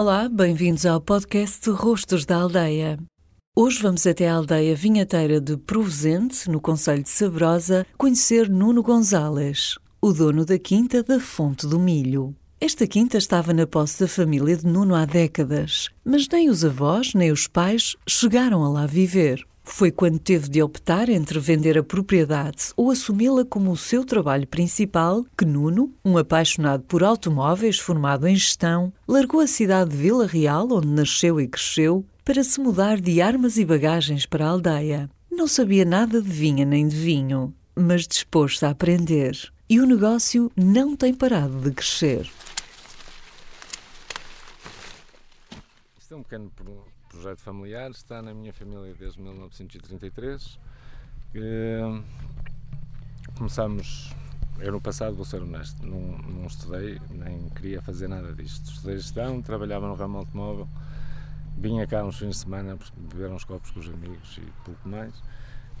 Olá, bem-vindos ao podcast Rostos da Aldeia. Hoje vamos até a aldeia vinheteira de Provozente, no Conselho de Sabrosa, conhecer Nuno Gonzalez, o dono da quinta da Fonte do Milho. Esta quinta estava na posse da família de Nuno há décadas, mas nem os avós nem os pais chegaram a lá viver. Foi quando teve de optar entre vender a propriedade ou assumi-la como o seu trabalho principal que Nuno, um apaixonado por automóveis formado em gestão, largou a cidade de Vila Real, onde nasceu e cresceu, para se mudar de armas e bagagens para a aldeia. Não sabia nada de vinha nem de vinho, mas disposto a aprender. E o negócio não tem parado de crescer. Isto é um pequeno projeto familiar, está na minha família desde 1933. Começámos, eu no passado, vou ser honesto, não, não estudei, nem queria fazer nada disto. Estudei gestão, trabalhava no ramo automóvel, vinha cá uns fins de semana beber uns copos com os amigos e pouco mais.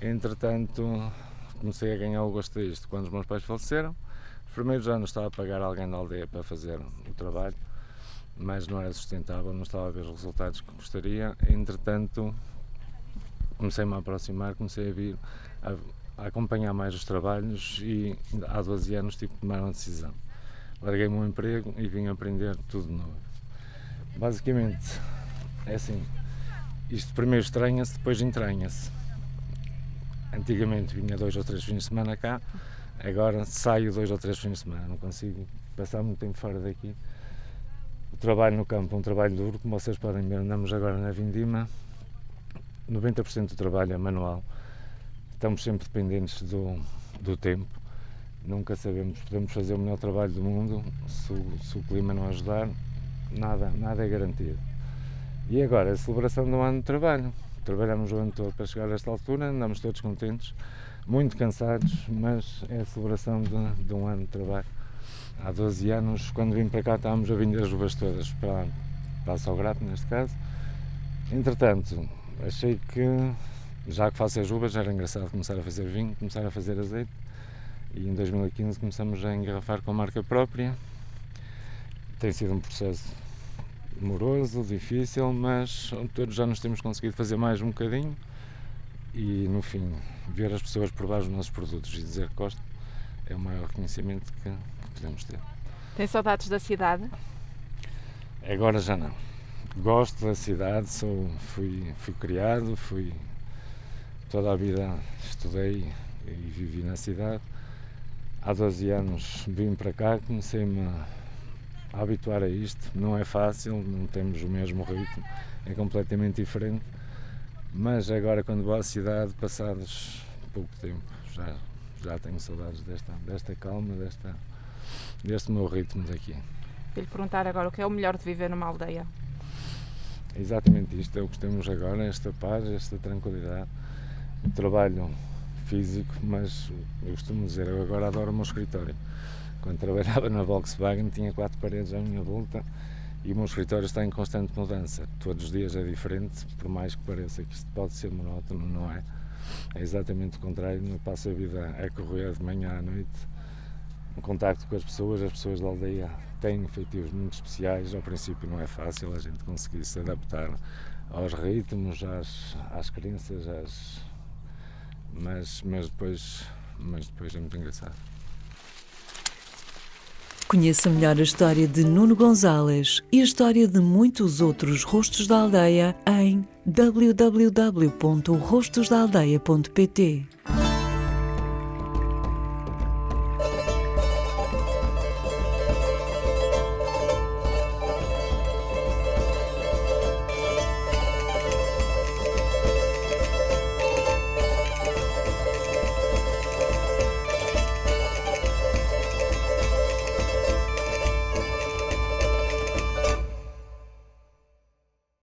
Entretanto, comecei a ganhar o gosto disto quando os meus pais faleceram. Os primeiros anos estava a pagar alguém da aldeia para fazer o trabalho mas não era sustentável, não estava a ver os resultados que gostaria. Entretanto, comecei-me a aproximar, comecei a vir a, a, acompanhar mais os trabalhos e há 12 anos tive que tomar uma decisão. Larguei o meu emprego e vim aprender tudo de novo. Basicamente, é assim, isto primeiro estranha-se, depois entranha-se. Antigamente vinha dois ou três fins de semana cá, agora saio dois ou três fins de semana, não consigo passar muito tempo fora daqui trabalho no campo é um trabalho duro, como vocês podem ver, andamos agora na Vindima. 90% do trabalho é manual. Estamos sempre dependentes do, do tempo. Nunca sabemos, podemos fazer o melhor trabalho do mundo, se, se o clima não ajudar, nada, nada é garantido. E agora, a celebração do ano de trabalho. Trabalhamos o ano todo para chegar a esta altura, andamos todos contentes, muito cansados, mas é a celebração de, de um ano de trabalho há 12 anos, quando vim para cá, estávamos a vender as uvas todas para, para a Salgrato, neste caso. Entretanto, achei que, já que faço as uvas, era engraçado começar a fazer vinho, começar a fazer azeite. E em 2015 começamos a engarrafar com a marca própria. Tem sido um processo moroso, difícil, mas todos já nos temos conseguido fazer mais um bocadinho. E no fim, ver as pessoas provar os nossos produtos e dizer que gostam é o maior reconhecimento que podemos ter. Tem saudades da cidade? Agora já não. Gosto da cidade, sou, fui, fui criado, fui toda a vida estudei e vivi na cidade. Há 12 anos vim para cá, comecei-me a habituar a isto. Não é fácil, não temos o mesmo ritmo, é completamente diferente. Mas agora, quando vou à cidade, passados pouco tempo, já, já tenho saudades desta, desta calma, desta, deste meu ritmo daqui. Vou lhe perguntar agora o que é o melhor de viver numa aldeia? É exatamente isto, é o que temos agora, esta paz, esta tranquilidade, o trabalho físico, mas eu costumo dizer, eu agora adoro o meu escritório. Quando trabalhava na Volkswagen tinha quatro paredes à minha volta e o meu escritório está em constante mudança. Todos os dias é diferente, por mais que pareça que isto pode ser monótono, não é? É exatamente o contrário, não passo a vida a correr de manhã à noite um contacto com as pessoas, as pessoas da aldeia têm feitios muito especiais, ao princípio não é fácil a gente conseguir se adaptar aos ritmos, às, às crenças, às... Mas, mas, depois, mas depois é muito engraçado. Conheça melhor a história de Nuno Gonzalez e a história de muitos outros rostos da aldeia em www.rostosdaaldeia.pt.